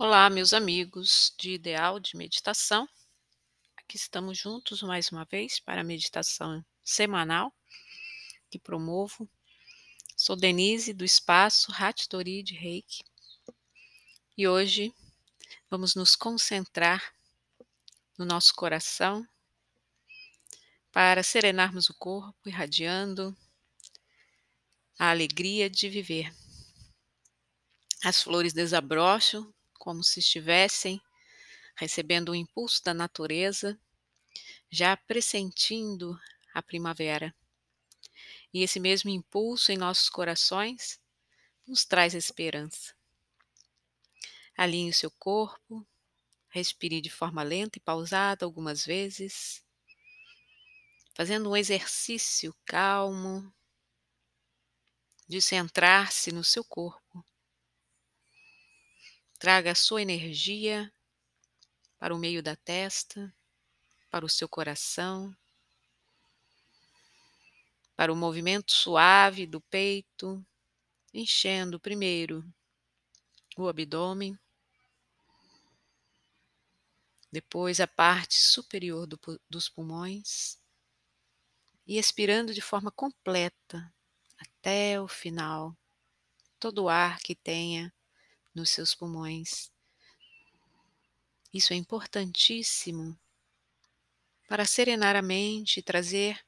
Olá, meus amigos de Ideal de Meditação. Aqui estamos juntos mais uma vez para a meditação semanal que promovo. Sou Denise do espaço Hattori de Reiki e hoje vamos nos concentrar no nosso coração para serenarmos o corpo, irradiando a alegria de viver. As flores desabrocham como se estivessem recebendo o impulso da natureza, já pressentindo a primavera. E esse mesmo impulso em nossos corações nos traz esperança. Alinhe o seu corpo, respire de forma lenta e pausada algumas vezes, fazendo um exercício calmo de centrar-se no seu corpo. Traga a sua energia para o meio da testa, para o seu coração, para o movimento suave do peito, enchendo primeiro o abdômen, depois a parte superior do, dos pulmões e expirando de forma completa até o final todo o ar que tenha nos seus pulmões. Isso é importantíssimo para serenar a mente e trazer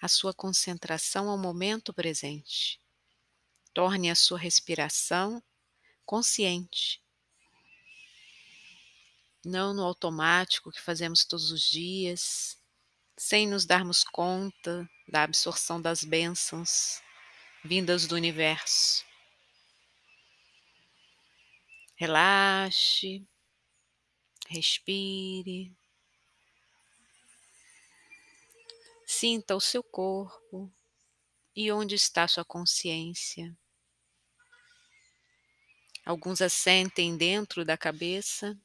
a sua concentração ao momento presente. Torne a sua respiração consciente, não no automático que fazemos todos os dias, sem nos darmos conta da absorção das bênçãos vindas do universo. Relaxe, respire, sinta o seu corpo e onde está sua consciência. Alguns assentem dentro da cabeça,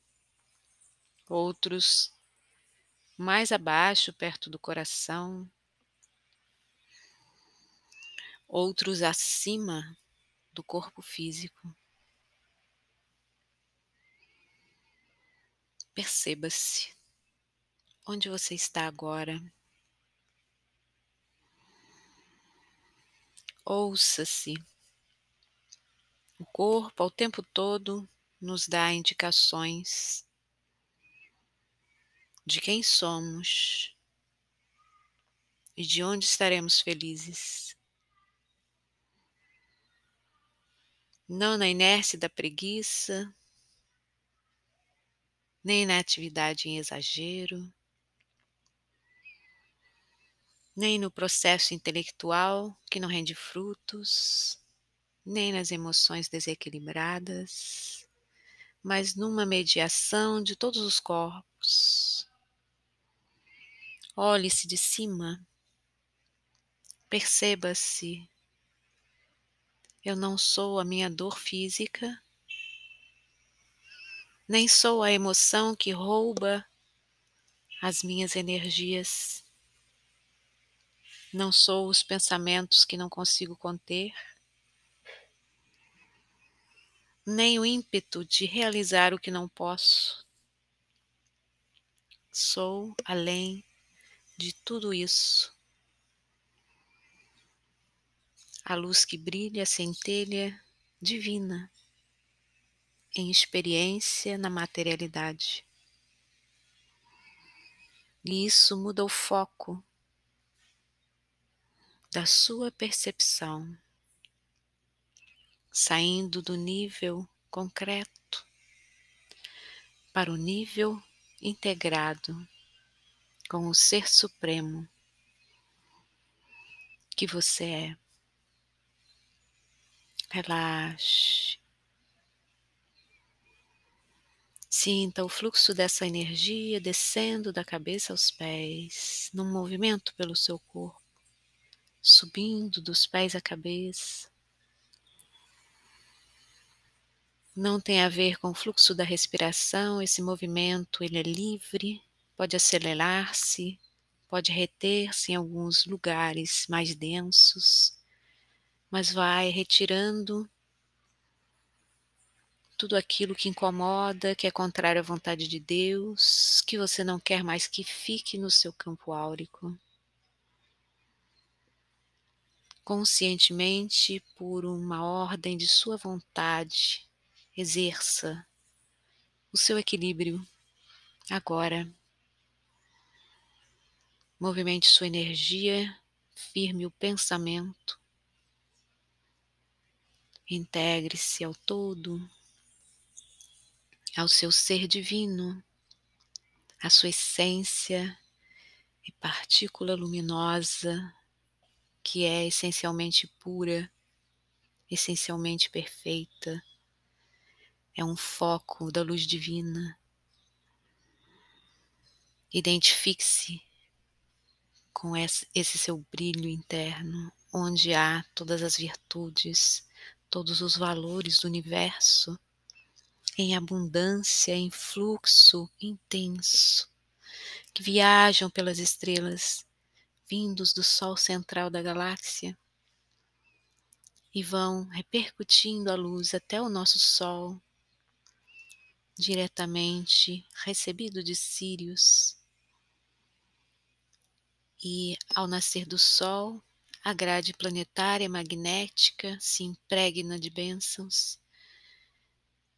outros mais abaixo, perto do coração, outros acima do corpo físico. Perceba-se onde você está agora. Ouça-se. O corpo, ao tempo todo, nos dá indicações de quem somos e de onde estaremos felizes. Não na inércia da preguiça, nem na atividade em exagero, nem no processo intelectual que não rende frutos, nem nas emoções desequilibradas, mas numa mediação de todos os corpos. Olhe-se de cima, perceba-se. Eu não sou a minha dor física, nem sou a emoção que rouba as minhas energias. Não sou os pensamentos que não consigo conter, nem o ímpeto de realizar o que não posso. Sou além de tudo isso. A luz que brilha, a centelha divina em experiência na materialidade. E isso muda o foco da sua percepção, saindo do nível concreto para o nível integrado com o Ser Supremo que você é. Relaxe. Sinta o fluxo dessa energia descendo da cabeça aos pés, num movimento pelo seu corpo, subindo dos pés à cabeça. Não tem a ver com o fluxo da respiração, esse movimento ele é livre, pode acelerar-se, pode reter-se em alguns lugares mais densos, mas vai retirando tudo aquilo que incomoda, que é contrário à vontade de Deus, que você não quer mais que fique no seu campo áurico. Conscientemente, por uma ordem de sua vontade, exerça o seu equilíbrio agora. Movimente sua energia, firme o pensamento, integre-se ao todo ao seu ser divino, à sua essência e partícula luminosa que é essencialmente pura, essencialmente perfeita. É um foco da luz divina. Identifique-se com esse seu brilho interno, onde há todas as virtudes, todos os valores do universo em abundância, em fluxo intenso, que viajam pelas estrelas, vindos do Sol central da galáxia, e vão repercutindo a luz até o nosso Sol, diretamente recebido de Sírios. E ao nascer do Sol, a grade planetária magnética se impregna de bênçãos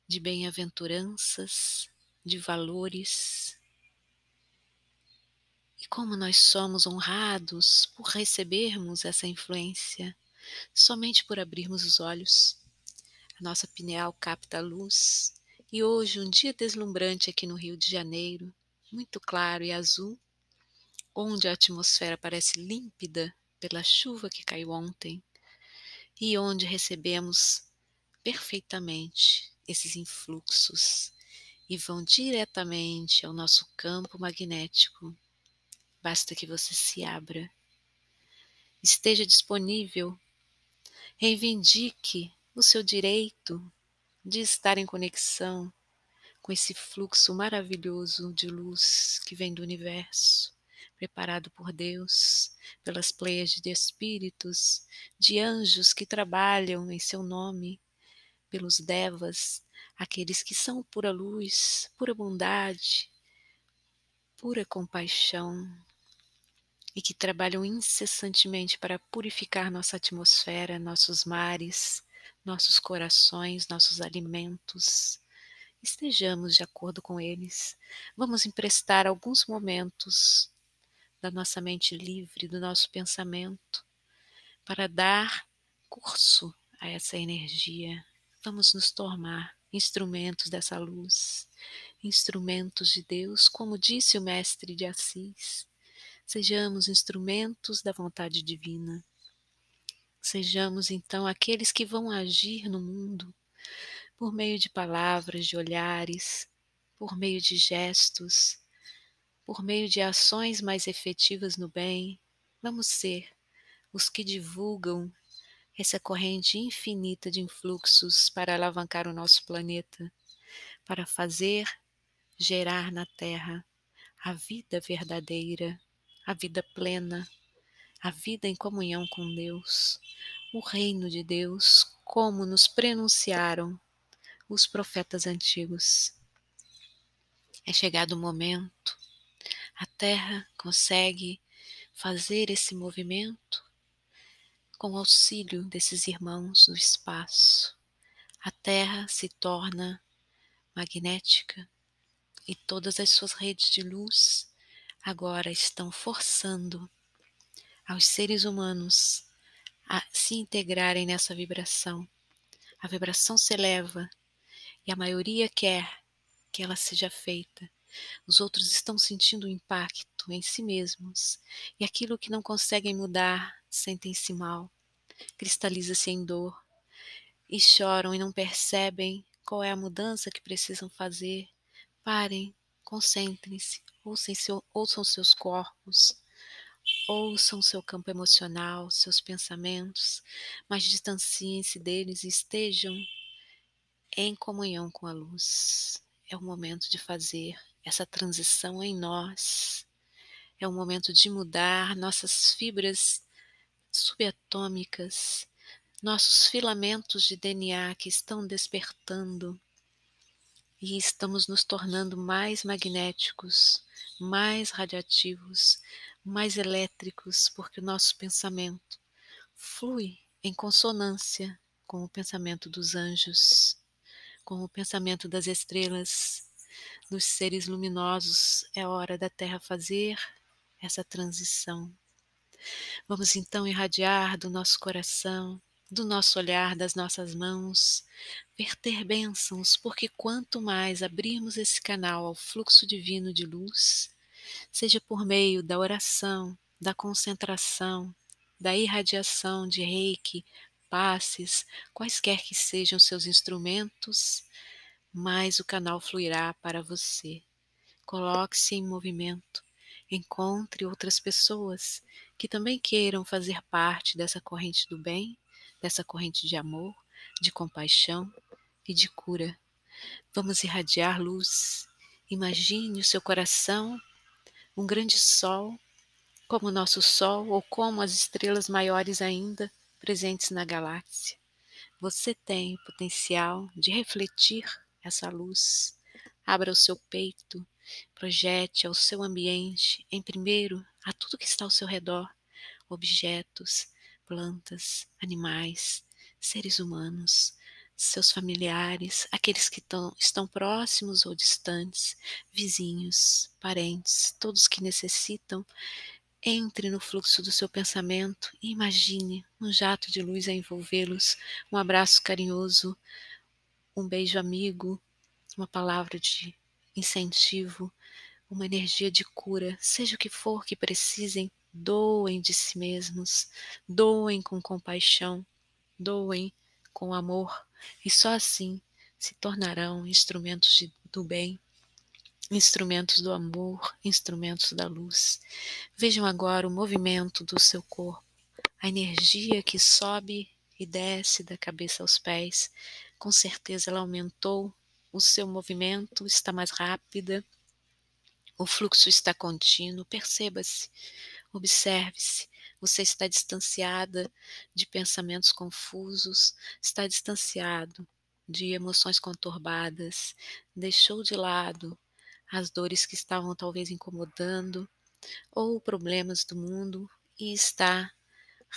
de bem-aventuranças, de valores. E como nós somos honrados por recebermos essa influência, somente por abrirmos os olhos. A nossa pineal capta a luz, e hoje, um dia deslumbrante aqui no Rio de Janeiro, muito claro e azul, onde a atmosfera parece límpida pela chuva que caiu ontem, e onde recebemos perfeitamente esses influxos e vão diretamente ao nosso campo magnético. Basta que você se abra, esteja disponível, reivindique o seu direito de estar em conexão com esse fluxo maravilhoso de luz que vem do universo, preparado por Deus, pelas pleias de espíritos, de anjos que trabalham em seu nome pelos devas, aqueles que são pura luz, pura bondade, pura compaixão e que trabalham incessantemente para purificar nossa atmosfera, nossos mares, nossos corações, nossos alimentos. Estejamos de acordo com eles. Vamos emprestar alguns momentos da nossa mente livre, do nosso pensamento, para dar curso a essa energia Vamos nos tornar instrumentos dessa luz, instrumentos de Deus, como disse o Mestre de Assis. Sejamos instrumentos da vontade divina. Sejamos então aqueles que vão agir no mundo por meio de palavras, de olhares, por meio de gestos, por meio de ações mais efetivas no bem. Vamos ser os que divulgam essa corrente infinita de influxos para alavancar o nosso planeta, para fazer gerar na Terra a vida verdadeira, a vida plena, a vida em comunhão com Deus, o reino de Deus, como nos prenunciaram os profetas antigos. É chegado o momento, a Terra consegue fazer esse movimento com o auxílio desses irmãos do espaço, a Terra se torna magnética e todas as suas redes de luz agora estão forçando aos seres humanos a se integrarem nessa vibração. A vibração se eleva e a maioria quer que ela seja feita. Os outros estão sentindo o impacto em si mesmos e aquilo que não conseguem mudar sentem-se mal, cristaliza-se em dor e choram e não percebem qual é a mudança que precisam fazer. Parem, concentrem-se, ouçam, seu, ouçam seus corpos, ouçam seu campo emocional, seus pensamentos, mas distanciem-se deles e estejam em comunhão com a luz. É o momento de fazer essa transição em nós. É o momento de mudar nossas fibras subatômicas, nossos filamentos de DNA que estão despertando e estamos nos tornando mais magnéticos, mais radiativos, mais elétricos, porque o nosso pensamento flui em consonância com o pensamento dos anjos, com o pensamento das estrelas, dos seres luminosos. É hora da Terra fazer essa transição. Vamos então irradiar do nosso coração, do nosso olhar, das nossas mãos, verter bênçãos, porque quanto mais abrirmos esse canal ao fluxo divino de luz, seja por meio da oração, da concentração, da irradiação de reiki, passes, quaisquer que sejam seus instrumentos, mais o canal fluirá para você. Coloque-se em movimento, encontre outras pessoas que também queiram fazer parte dessa corrente do bem, dessa corrente de amor, de compaixão e de cura. Vamos irradiar luz. Imagine o seu coração um grande sol, como o nosso sol ou como as estrelas maiores ainda presentes na galáxia. Você tem potencial de refletir essa luz. Abra o seu peito, projete ao seu ambiente, em primeiro, a tudo que está ao seu redor, objetos, plantas, animais, seres humanos, seus familiares, aqueles que tão, estão próximos ou distantes, vizinhos, parentes, todos que necessitam, entre no fluxo do seu pensamento e imagine um jato de luz a envolvê-los, um abraço carinhoso, um beijo amigo, uma palavra de incentivo, uma energia de cura, seja o que for que precisem, doem de si mesmos, doem com compaixão, doem com amor, e só assim se tornarão instrumentos de, do bem, instrumentos do amor, instrumentos da luz. Vejam agora o movimento do seu corpo, a energia que sobe e desce da cabeça aos pés. Com certeza ela aumentou, o seu movimento está mais rápida, o fluxo está contínuo. Perceba-se, observe-se. Você está distanciada de pensamentos confusos, está distanciado de emoções conturbadas, deixou de lado as dores que estavam talvez incomodando ou problemas do mundo e está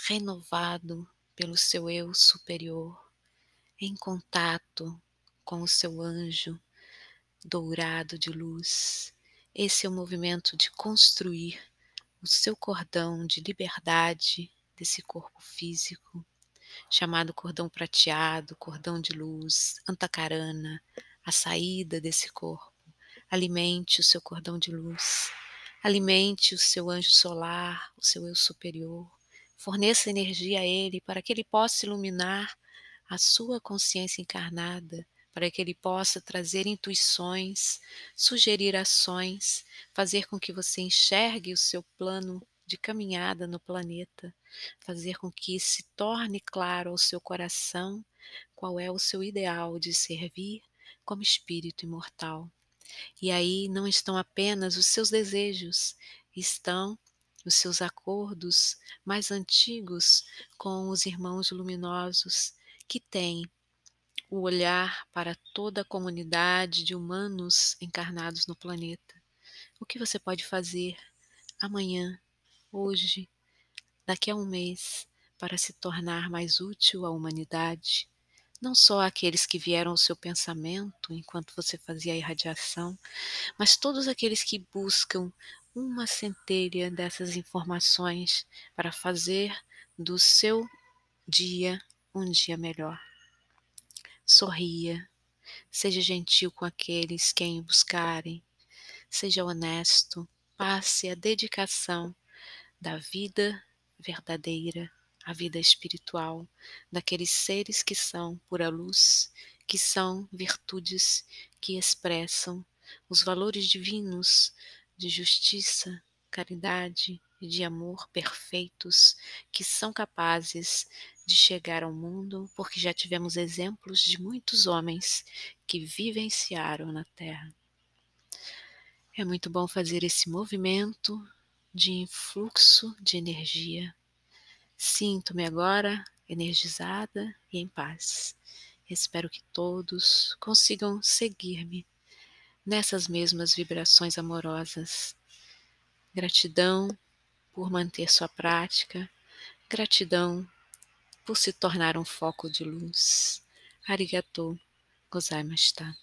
renovado pelo seu eu superior, em contato com o seu anjo dourado de luz. Esse é o movimento de construir o seu cordão de liberdade desse corpo físico, chamado cordão prateado, cordão de luz, antacarana, a saída desse corpo. Alimente o seu cordão de luz, alimente o seu anjo solar, o seu eu superior, forneça energia a ele para que ele possa iluminar a sua consciência encarnada para que ele possa trazer intuições, sugerir ações, fazer com que você enxergue o seu plano de caminhada no planeta, fazer com que se torne claro ao seu coração qual é o seu ideal de servir como espírito imortal. E aí não estão apenas os seus desejos, estão os seus acordos mais antigos com os irmãos luminosos que têm o olhar para toda a comunidade de humanos encarnados no planeta. O que você pode fazer amanhã, hoje, daqui a um mês, para se tornar mais útil à humanidade? Não só aqueles que vieram ao seu pensamento enquanto você fazia a irradiação, mas todos aqueles que buscam uma centelha dessas informações para fazer do seu dia um dia melhor. Sorria, seja gentil com aqueles quem o buscarem, seja honesto, passe a dedicação da vida verdadeira, a vida espiritual, daqueles seres que são pura luz, que são virtudes que expressam os valores divinos de justiça, caridade e de amor perfeitos que são capazes de chegar ao mundo, porque já tivemos exemplos de muitos homens que vivenciaram na Terra. É muito bom fazer esse movimento de influxo de energia. Sinto-me agora energizada e em paz. Espero que todos consigam seguir-me nessas mesmas vibrações amorosas. Gratidão por manter sua prática, gratidão por se tornar um foco de luz. Arigatou gozaimashita.